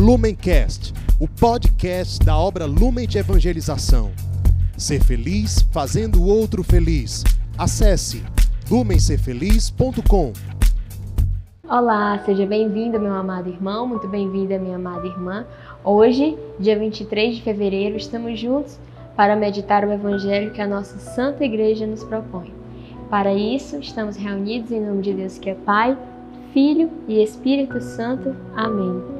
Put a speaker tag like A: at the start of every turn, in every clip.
A: Lumencast, o podcast da obra Lumen de Evangelização. Ser feliz fazendo o outro feliz. Acesse lumencerfeliz.com.
B: Olá, seja bem-vindo, meu amado irmão, muito bem-vinda, minha amada irmã. Hoje, dia 23 de fevereiro, estamos juntos para meditar o evangelho que a nossa Santa Igreja nos propõe. Para isso, estamos reunidos em nome de Deus que é Pai, Filho e Espírito Santo. Amém.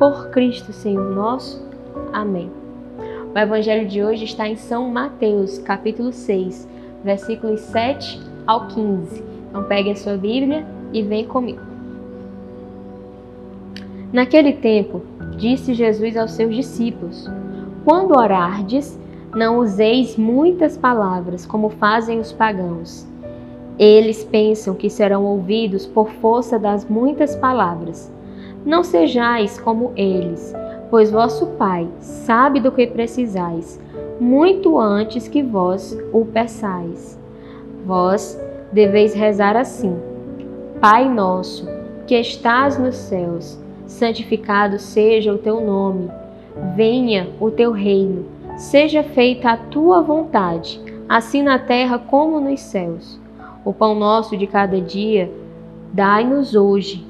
B: Por Cristo, Senhor nosso. Amém. O evangelho de hoje está em São Mateus, capítulo 6, versículos 7 ao 15. Então pegue a sua Bíblia e vem comigo. Naquele tempo, disse Jesus aos seus discípulos: Quando orardes, não useis muitas palavras, como fazem os pagãos. Eles pensam que serão ouvidos por força das muitas palavras. Não sejais como eles, pois vosso Pai sabe do que precisais, muito antes que vós o peçais. Vós deveis rezar assim: Pai nosso, que estás nos céus, santificado seja o teu nome. Venha o teu reino. Seja feita a tua vontade, assim na terra como nos céus. O pão nosso de cada dia, dai-nos hoje.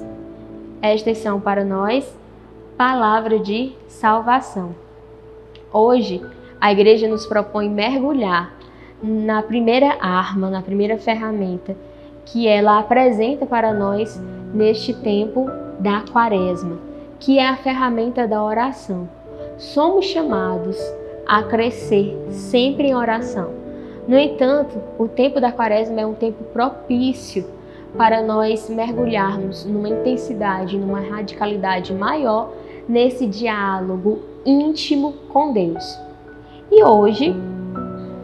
B: Estas são para nós palavra de salvação. Hoje, a igreja nos propõe mergulhar na primeira arma, na primeira ferramenta que ela apresenta para nós neste tempo da quaresma, que é a ferramenta da oração. Somos chamados a crescer sempre em oração. No entanto, o tempo da quaresma é um tempo propício para nós mergulharmos numa intensidade, numa radicalidade maior nesse diálogo íntimo com Deus. E hoje,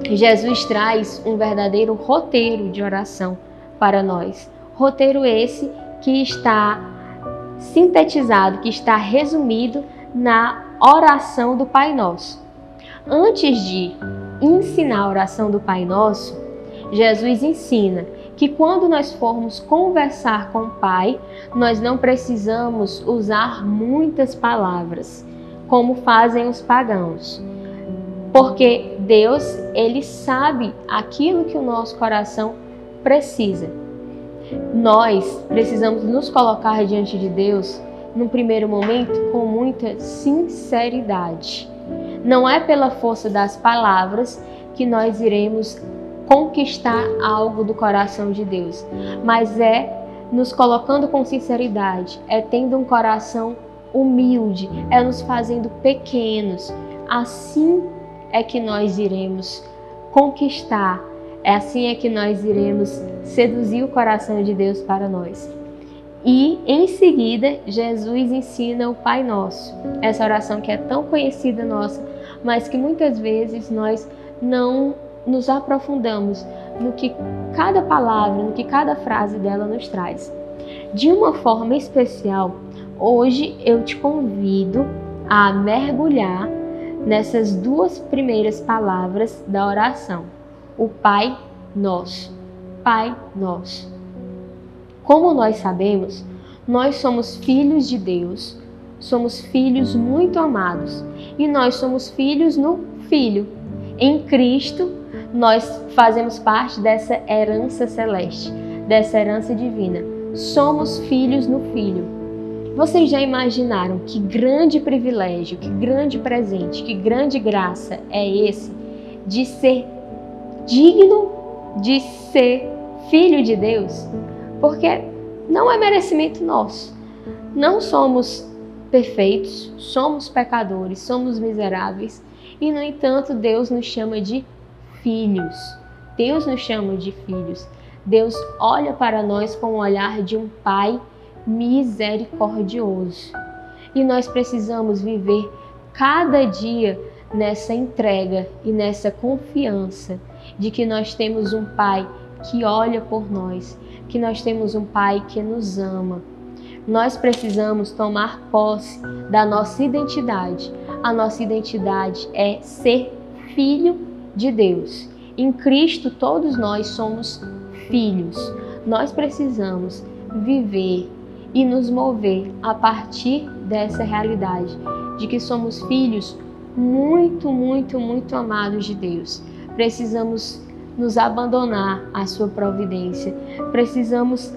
B: Jesus traz um verdadeiro roteiro de oração para nós. Roteiro esse que está sintetizado, que está resumido na oração do Pai Nosso. Antes de ensinar a oração do Pai Nosso, Jesus ensina que quando nós formos conversar com o Pai, nós não precisamos usar muitas palavras, como fazem os pagãos. Porque Deus, ele sabe aquilo que o nosso coração precisa. Nós precisamos nos colocar diante de Deus, no primeiro momento, com muita sinceridade. Não é pela força das palavras que nós iremos conquistar algo do coração de Deus, mas é nos colocando com sinceridade, é tendo um coração humilde, é nos fazendo pequenos. Assim é que nós iremos conquistar, é assim é que nós iremos seduzir o coração de Deus para nós. E em seguida, Jesus ensina o Pai Nosso, essa oração que é tão conhecida nossa, mas que muitas vezes nós não nos aprofundamos no que cada palavra, no que cada frase dela nos traz. De uma forma especial, hoje eu te convido a mergulhar nessas duas primeiras palavras da oração, o Pai Nosso. Pai Nosso. Como nós sabemos, nós somos filhos de Deus, somos filhos muito amados e nós somos filhos no Filho. Em Cristo, nós fazemos parte dessa herança celeste, dessa herança divina. Somos filhos no Filho. Vocês já imaginaram que grande privilégio, que grande presente, que grande graça é esse de ser digno de ser filho de Deus? Porque não é merecimento nosso. Não somos perfeitos, somos pecadores, somos miseráveis e, no entanto, Deus nos chama de filhos. Deus nos chama de filhos. Deus olha para nós com o olhar de um pai misericordioso. E nós precisamos viver cada dia nessa entrega e nessa confiança de que nós temos um pai que olha por nós, que nós temos um pai que nos ama. Nós precisamos tomar posse da nossa identidade. A nossa identidade é ser filho de Deus. Em Cristo, todos nós somos filhos. Nós precisamos viver e nos mover a partir dessa realidade de que somos filhos muito, muito, muito amados de Deus. Precisamos nos abandonar à sua providência. Precisamos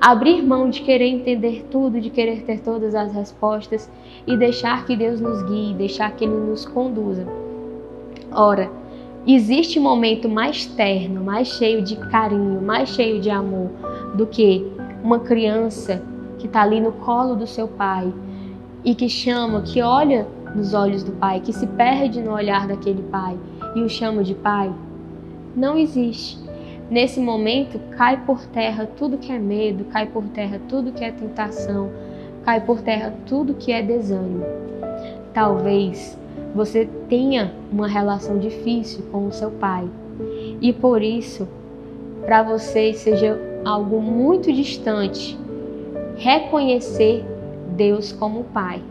B: abrir mão de querer entender tudo, de querer ter todas as respostas e deixar que Deus nos guie, deixar que Ele nos conduza. Ora, existe momento mais terno, mais cheio de carinho, mais cheio de amor do que uma criança que está ali no colo do seu pai e que chama, que olha nos olhos do pai, que se perde no olhar daquele pai e o chama de pai, não existe. Nesse momento, cai por terra tudo que é medo, cai por terra tudo que é tentação, cai por terra tudo que é desânimo. Talvez você tenha uma relação difícil com o seu pai e por isso, para você seja algo muito distante reconhecer Deus como Pai.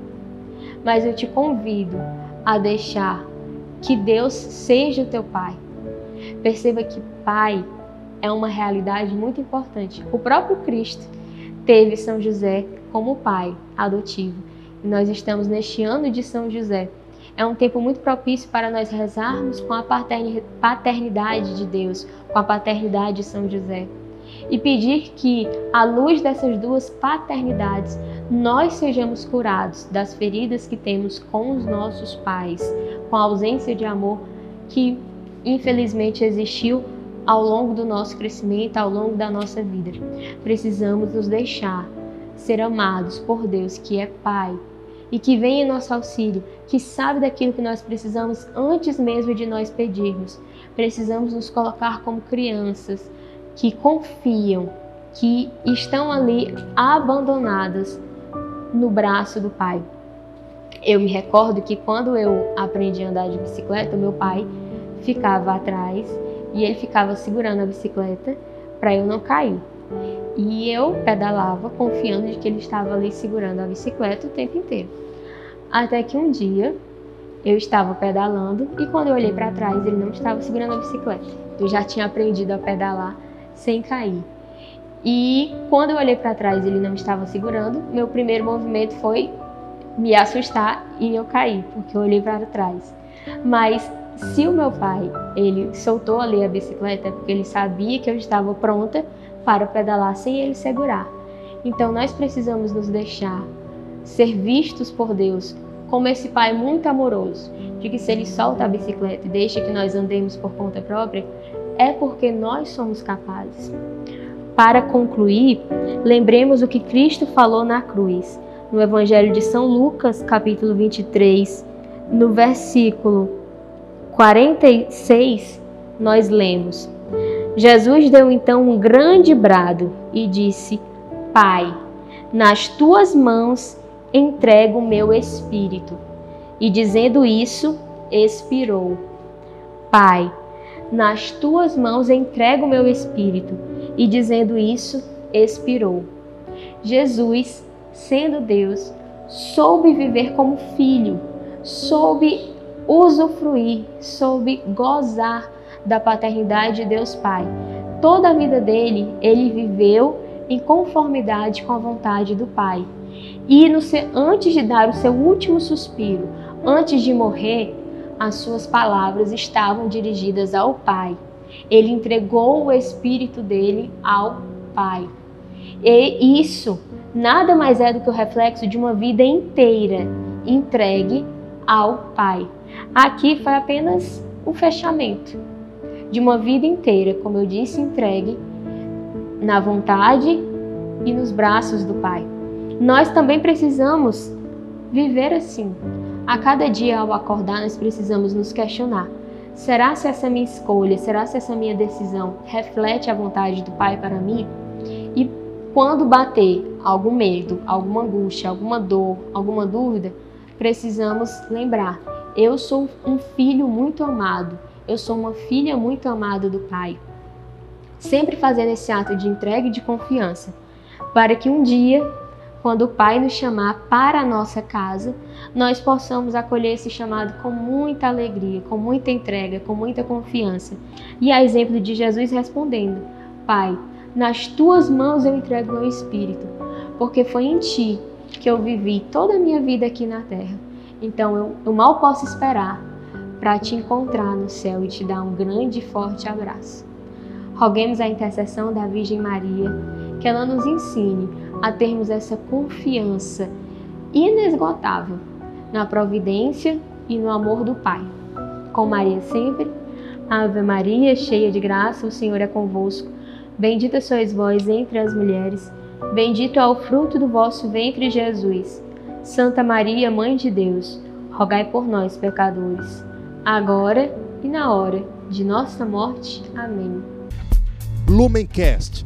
B: Mas eu te convido a deixar que Deus seja o teu Pai. Perceba que Pai é uma realidade muito importante. O próprio Cristo teve São José como pai adotivo. E nós estamos neste ano de São José. É um tempo muito propício para nós rezarmos com a paternidade de Deus, com a paternidade de São José e pedir que, à luz dessas duas paternidades, nós sejamos curados das feridas que temos com os nossos pais, com a ausência de amor que infelizmente existiu ao longo do nosso crescimento, ao longo da nossa vida. Precisamos nos deixar ser amados por Deus, que é Pai, e que vem em nosso auxílio, que sabe daquilo que nós precisamos antes mesmo de nós pedirmos. Precisamos nos colocar como crianças, que confiam, que estão ali abandonadas no braço do pai. Eu me recordo que quando eu aprendi a andar de bicicleta, meu pai ficava atrás e ele ficava segurando a bicicleta para eu não cair. E eu pedalava confiando de que ele estava ali segurando a bicicleta o tempo inteiro. Até que um dia eu estava pedalando e quando eu olhei para trás ele não estava segurando a bicicleta. Eu já tinha aprendido a pedalar sem cair. E quando eu olhei para trás ele não estava segurando, meu primeiro movimento foi me assustar e eu caí, porque eu olhei para trás. Mas se o meu pai, ele soltou ali a bicicleta é porque ele sabia que eu estava pronta para pedalar sem ele segurar. Então nós precisamos nos deixar ser vistos por Deus como esse pai muito amoroso, de que se ele solta a bicicleta e deixa que nós andemos por conta própria, é porque nós somos capazes. Para concluir, lembremos o que Cristo falou na cruz, no Evangelho de São Lucas, capítulo 23, no versículo 46, nós lemos: Jesus deu então um grande brado e disse: Pai, nas tuas mãos entrego o meu espírito. E dizendo isso, expirou. Pai, nas tuas mãos entrego o meu espírito. E dizendo isso, expirou. Jesus, sendo Deus, soube viver como filho, soube usufruir, soube gozar da paternidade de Deus Pai. Toda a vida dele, ele viveu em conformidade com a vontade do Pai. E no, antes de dar o seu último suspiro, antes de morrer, as suas palavras estavam dirigidas ao Pai. Ele entregou o espírito dele ao Pai. E isso nada mais é do que o reflexo de uma vida inteira entregue ao Pai. Aqui foi apenas o fechamento de uma vida inteira, como eu disse, entregue na vontade e nos braços do Pai. Nós também precisamos viver assim. A cada dia ao acordar, nós precisamos nos questionar: será se essa minha escolha, será se essa minha decisão reflete a vontade do Pai para mim? E quando bater algum medo, alguma angústia, alguma dor, alguma dúvida, precisamos lembrar: eu sou um filho muito amado, eu sou uma filha muito amada do Pai. Sempre fazendo esse ato de entrega e de confiança, para que um dia, quando o Pai nos chamar para a nossa casa, nós possamos acolher esse chamado com muita alegria, com muita entrega, com muita confiança. E a exemplo de Jesus respondendo: Pai, nas tuas mãos eu entrego meu espírito, porque foi em ti que eu vivi toda a minha vida aqui na terra. Então eu, eu mal posso esperar para te encontrar no céu e te dar um grande e forte abraço. Roguemos a intercessão da Virgem Maria, que ela nos ensine a termos essa confiança inesgotável na providência e no amor do Pai. Com Maria sempre, Ave Maria, cheia de graça, o Senhor é convosco. Bendita sois vós entre as mulheres Bendito é o fruto do vosso ventre, Jesus. Santa Maria, Mãe de Deus, rogai por nós, pecadores, agora e na hora de nossa morte. Amém.
A: Lumencast,